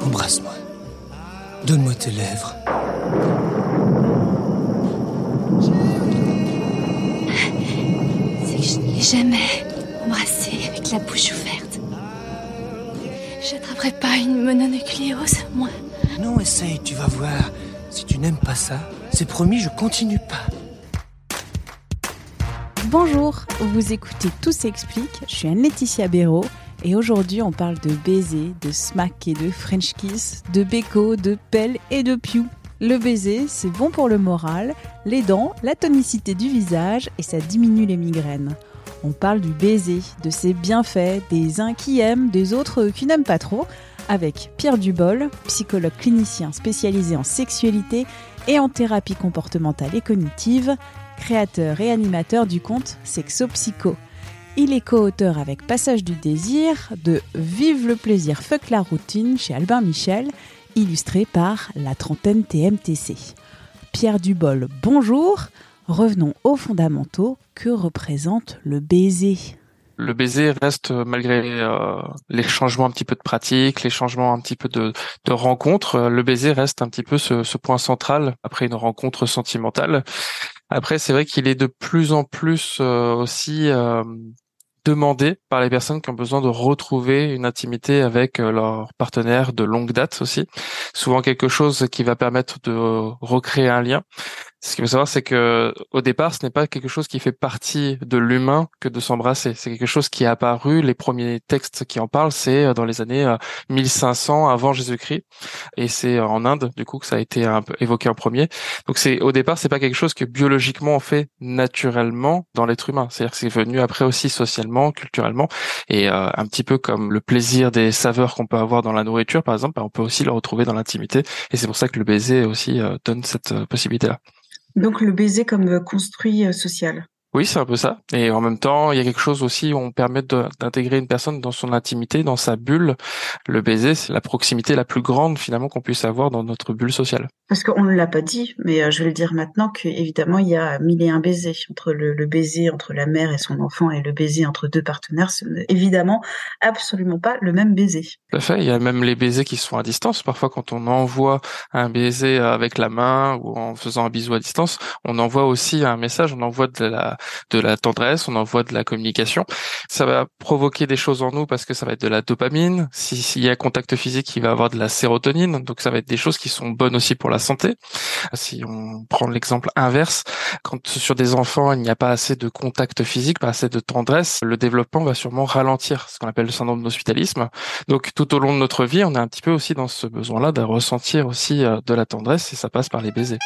Embrasse-moi. Donne-moi tes lèvres. C'est que je n'ai jamais embrassé avec la bouche ouverte. J'attraperai pas une mononucléose, moi. Non, essaye, tu vas voir. Si tu n'aimes pas ça, c'est promis, je continue pas. Bonjour, vous écoutez Tout s'explique, je suis Anne-Laetitia Béraud et aujourd'hui on parle de baiser, de smack et de French kiss, de béco, de pelle et de piou. Le baiser, c'est bon pour le moral, les dents, la tonicité du visage et ça diminue les migraines. On parle du baiser, de ses bienfaits, des uns qui aiment, des autres qui n'aiment pas trop, avec Pierre Dubol, psychologue clinicien spécialisé en sexualité et en thérapie comportementale et cognitive, créateur et animateur du compte Sexopsycho. Il est co-auteur avec Passage du désir de Vive le plaisir, fuck la routine chez Albin Michel, illustré par la trentaine TMTC. Pierre Dubol, bonjour. Revenons aux fondamentaux. Que représente le baiser? Le baiser reste malgré euh, les changements un petit peu de pratique, les changements un petit peu de, de rencontres, euh, le baiser reste un petit peu ce, point central après une rencontre sentimentale. Après, c'est vrai qu'il est de plus en plus euh, aussi euh, demandé par les personnes qui ont besoin de retrouver une intimité avec euh, leur partenaire de longue date aussi. Souvent quelque chose qui va permettre de recréer un lien. Ce qu'il faut savoir, c'est que au départ, ce n'est pas quelque chose qui fait partie de l'humain que de s'embrasser. C'est quelque chose qui est apparu. Les premiers textes qui en parlent, c'est euh, dans les années 1500 euh, avant Jésus-Christ, et c'est en Inde du coup que ça a été évoqué en premier. Donc c'est au départ, c'est pas quelque chose que biologiquement on fait naturellement dans l'être humain. C'est-à-dire que c'est venu après aussi socialement, culturellement, et euh, un petit peu comme le plaisir des saveurs qu'on peut avoir dans la nourriture, par exemple, bah, on peut aussi le retrouver dans l'intimité. Et c'est pour ça que le baiser aussi donne cette possibilité-là. Donc le baiser comme construit social. Oui, c'est un peu ça. Et en même temps, il y a quelque chose aussi où on permet d'intégrer une personne dans son intimité, dans sa bulle. Le baiser, c'est la proximité la plus grande finalement qu'on puisse avoir dans notre bulle sociale. Parce qu'on ne l'a pas dit, mais euh, je vais le dire maintenant qu'évidemment, il y a mille et un baisers entre le, le, baiser entre la mère et son enfant et le baiser entre deux partenaires. Ce n'est évidemment absolument pas le même baiser. Tout à fait. Il y a même les baisers qui sont à distance. Parfois, quand on envoie un baiser avec la main ou en faisant un bisou à distance, on envoie aussi un message, on envoie de la de la tendresse, on envoie de la communication. Ça va provoquer des choses en nous parce que ça va être de la dopamine. S'il y a contact physique, il va avoir de la sérotonine. Donc ça va être des choses qui sont bonnes aussi pour la santé. Si on prend l'exemple inverse, quand sur des enfants, il n'y a pas assez de contact physique, pas assez de tendresse, le développement va sûrement ralentir, ce qu'on appelle le syndrome d'hospitalisme. Donc tout au long de notre vie, on est un petit peu aussi dans ce besoin-là de ressentir aussi euh, de la tendresse et ça passe par les baisers.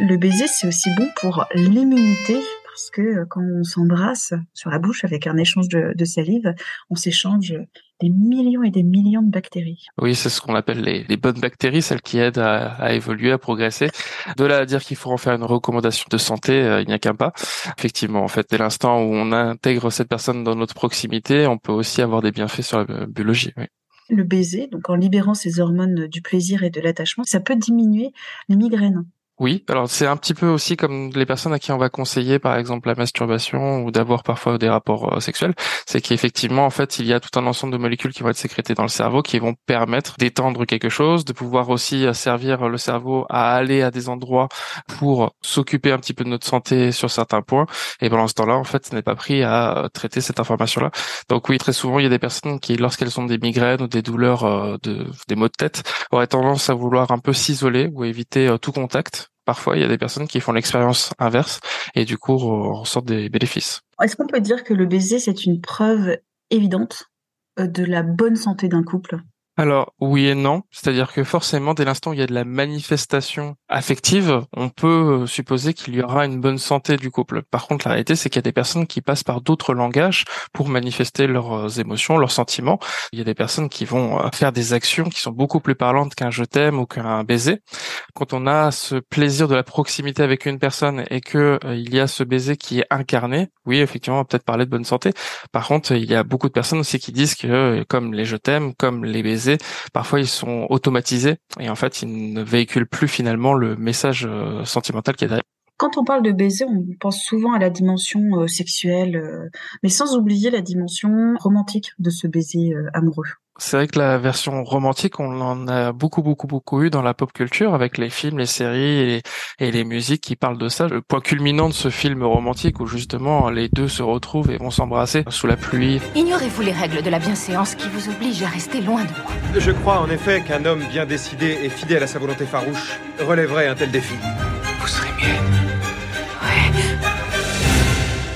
Le baiser, c'est aussi bon pour l'immunité parce que euh, quand on s'embrasse sur la bouche avec un échange de, de salive, on s'échange des millions et des millions de bactéries. Oui, c'est ce qu'on appelle les, les, bonnes bactéries, celles qui aident à, à, évoluer, à progresser. De là à dire qu'il faut en faire une recommandation de santé, euh, il n'y a qu'un pas. Effectivement, en fait, dès l'instant où on intègre cette personne dans notre proximité, on peut aussi avoir des bienfaits sur la biologie. Oui. Le baiser, donc en libérant ces hormones du plaisir et de l'attachement, ça peut diminuer les migraines. Oui, alors c'est un petit peu aussi comme les personnes à qui on va conseiller par exemple la masturbation ou d'avoir parfois des rapports euh, sexuels, c'est qu'effectivement en fait il y a tout un ensemble de molécules qui vont être sécrétées dans le cerveau qui vont permettre d'étendre quelque chose, de pouvoir aussi euh, servir le cerveau à aller à des endroits pour s'occuper un petit peu de notre santé sur certains points. Et pendant ce temps-là en fait ce n'est pas pris à euh, traiter cette information-là. Donc oui, très souvent il y a des personnes qui lorsqu'elles ont des migraines ou des douleurs de des maux de tête auraient tendance à vouloir un peu s'isoler ou éviter tout contact Parfois, il y a des personnes qui font l'expérience inverse et du coup ressortent des bénéfices. Est-ce qu'on peut dire que le baiser, c'est une preuve évidente de la bonne santé d'un couple? Alors oui et non, c'est-à-dire que forcément dès l'instant où il y a de la manifestation affective, on peut euh, supposer qu'il y aura une bonne santé du couple. Par contre, la réalité c'est qu'il y a des personnes qui passent par d'autres langages pour manifester leurs euh, émotions, leurs sentiments. Il y a des personnes qui vont euh, faire des actions qui sont beaucoup plus parlantes qu'un je t'aime ou qu'un baiser. Quand on a ce plaisir de la proximité avec une personne et que il y a ce baiser qui est incarné, oui effectivement on peut-être parler de bonne santé. Par contre, il y a beaucoup de personnes aussi qui disent que comme les je t'aime, comme les baisers parfois ils sont automatisés et en fait ils ne véhiculent plus finalement le message euh, sentimental qui est derrière. Quand on parle de baiser, on pense souvent à la dimension euh, sexuelle, euh, mais sans oublier la dimension romantique de ce baiser amoureux. C'est vrai que la version romantique, on en a beaucoup, beaucoup, beaucoup eu dans la pop culture avec les films, les séries et les, musiques qui parlent de ça. Le point culminant de ce film romantique où justement les deux se retrouvent et vont s'embrasser sous la pluie. Ignorez-vous les règles de la bienséance qui vous obligent à rester loin de moi Je crois en effet qu'un homme bien décidé et fidèle à sa volonté farouche relèverait un tel défi. 面。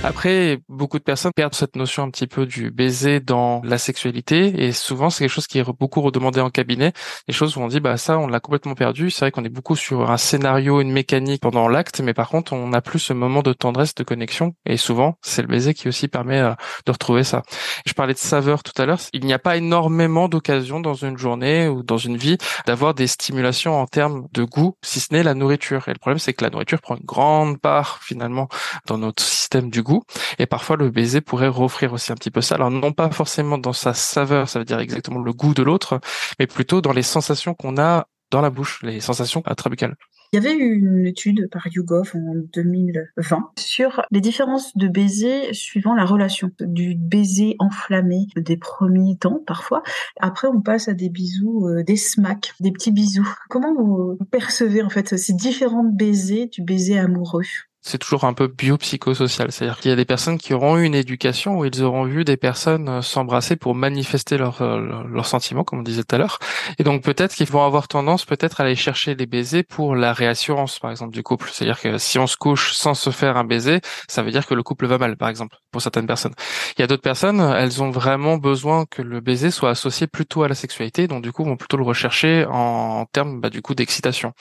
Après, beaucoup de personnes perdent cette notion un petit peu du baiser dans la sexualité et souvent c'est quelque chose qui est beaucoup redemandé en cabinet. Des choses où on dit bah ça on l'a complètement perdu. C'est vrai qu'on est beaucoup sur un scénario, une mécanique pendant l'acte, mais par contre on n'a plus ce moment de tendresse, de connexion et souvent c'est le baiser qui aussi permet euh, de retrouver ça. Je parlais de saveur tout à l'heure. Il n'y a pas énormément d'occasions dans une journée ou dans une vie d'avoir des stimulations en termes de goût, si ce n'est la nourriture. Et le problème c'est que la nourriture prend une grande part finalement dans notre système du goût et parfois, le baiser pourrait offrir aussi un petit peu ça. Alors, non pas forcément dans sa saveur, ça veut dire exactement le goût de l'autre, mais plutôt dans les sensations qu'on a dans la bouche, les sensations intrabucales. Il y avait une étude par YouGov en 2020 sur les différences de baiser suivant la relation. Du baiser enflammé des premiers temps parfois. Après, on passe à des bisous, euh, des smacks, des petits bisous. Comment vous percevez en fait ces différents baisers du baiser amoureux? C'est toujours un peu biopsychosocial. C'est-à-dire qu'il y a des personnes qui auront eu une éducation où ils auront vu des personnes euh, s'embrasser pour manifester leurs euh, leurs sentiments, comme on disait tout à l'heure. Et donc peut-être qu'ils vont avoir tendance peut-être à aller chercher des baisers pour la réassurance, par exemple, du couple. C'est-à-dire que si on se couche sans se faire un baiser, ça veut dire que le couple va mal, par exemple, pour certaines personnes. Il y a d'autres personnes, elles ont vraiment besoin que le baiser soit associé plutôt à la sexualité, donc du coup vont plutôt le rechercher en, termes bah, du coup d'excitation.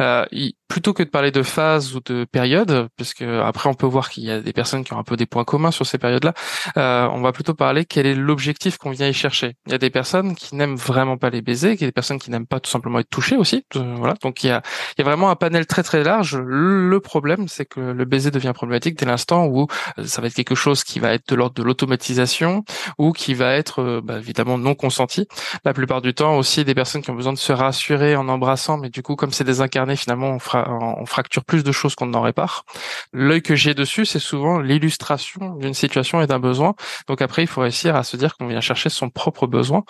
Euh, plutôt que de parler de phase ou de période, puisque après on peut voir qu'il y a des personnes qui ont un peu des points communs sur ces périodes-là, euh, on va plutôt parler quel est l'objectif qu'on vient y chercher. Il y a des personnes qui n'aiment vraiment pas les baisers, il y a des personnes qui n'aiment pas tout simplement être touchées aussi. Euh, voilà, donc il y a, il y a vraiment un panel très très large. Le problème, c'est que le baiser devient problématique dès l'instant où euh, ça va être quelque chose qui va être de l'ordre de l'automatisation ou qui va être bah, évidemment non consenti. La plupart du temps aussi des personnes qui ont besoin de se rassurer en embrassant, mais du coup comme c'est désincarné, finalement on fera on fracture plus de choses qu'on n'en répare. L'œil que j'ai dessus, c'est souvent l'illustration d'une situation et d'un besoin. Donc après, il faut réussir à se dire qu'on vient chercher son propre besoin,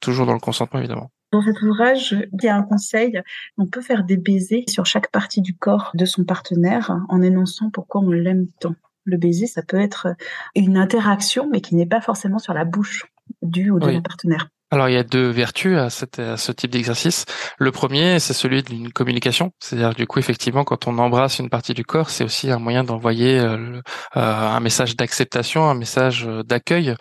toujours dans le consentement évidemment. Dans cet ouvrage, il y a un conseil. On peut faire des baisers sur chaque partie du corps de son partenaire en énonçant pourquoi on l'aime tant. Le baiser, ça peut être une interaction, mais qui n'est pas forcément sur la bouche du ou de oui. partenaire. Alors il y a deux vertus à, ce type d'exercice. Le premier, c'est celui d'une communication, c'est-à-dire du coup effectivement quand on embrasse une partie du corps, c'est aussi un moyen d'envoyer euh, euh, un message d'acceptation, un message euh, d'accueil.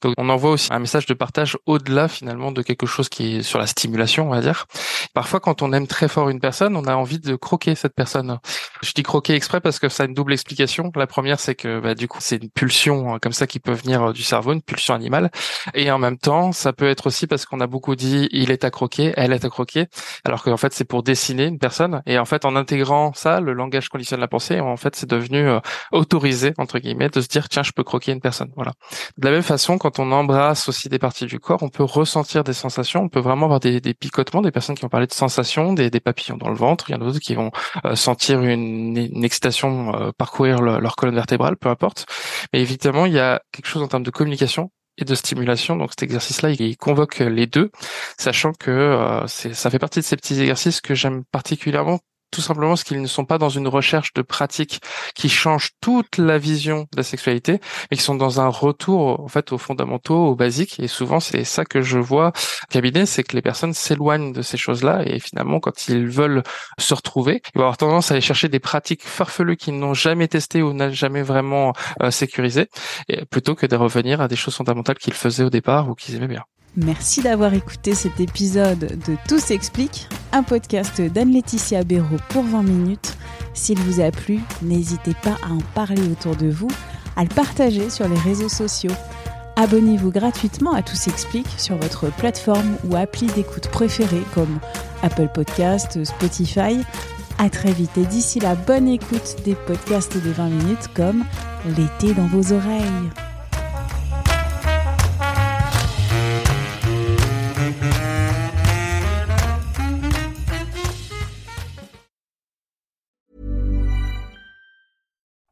Donc on envoie aussi un message de partage au-delà finalement de quelque chose qui est sur la stimulation, on va dire. Parfois quand on aime très fort une personne, on a envie de croquer cette personne. Je dis croquer exprès parce que ça a une double explication. La première, c'est que bah, du coup c'est une pulsion hein, comme ça qui peut venir du cerveau, une pulsion animale, et en même temps ça peut être aussi parce qu'on a beaucoup dit il est à croquer, elle est à croquer, alors qu'en fait c'est pour dessiner une personne. Et en fait en intégrant ça, le langage conditionne la pensée. En fait c'est devenu euh, autorisé entre guillemets de se dire tiens je peux croquer une personne. Voilà. De la même façon quand on embrasse aussi des parties du corps, on peut ressentir des sensations. On peut vraiment avoir des, picotements, des personnes qui ont parlé de sensations, des, papillons dans le ventre. Il y en a d'autres qui vont euh, sentir une, une excitation euh, parcourir leur colonne vertébrale, peu importe. Mais évidemment il y a quelque chose en termes de communication et de stimulation. Donc cet exercice-là, il convoque les deux, sachant que euh, ça fait partie de ces petits exercices que j'aime particulièrement tout simplement parce qu'ils ne sont pas dans une recherche de pratique qui change toute la vision de la sexualité, mais qui sont dans un retour en fait aux fondamentaux, aux basiques. Et souvent, c'est ça que je vois cabinet, c'est que les personnes s'éloignent de ces choses-là et finalement, quand ils veulent se retrouver, ils vont avoir tendance à aller chercher des pratiques farfelues qu'ils n'ont jamais testées ou n'ont jamais vraiment euh, sécurisées, plutôt que de revenir à des choses fondamentales qu'ils faisaient au départ ou qu'ils aimaient bien. Merci d'avoir écouté cet épisode de Tout s'explique, un podcast d'Anne-Laetitia Béraud pour 20 minutes. S'il vous a plu, n'hésitez pas à en parler autour de vous, à le partager sur les réseaux sociaux. Abonnez-vous gratuitement à Tout s'explique sur votre plateforme ou appli d'écoute préférée comme Apple Podcast, Spotify. À très vite et d'ici la bonne écoute des podcasts des 20 minutes comme L'été dans vos oreilles.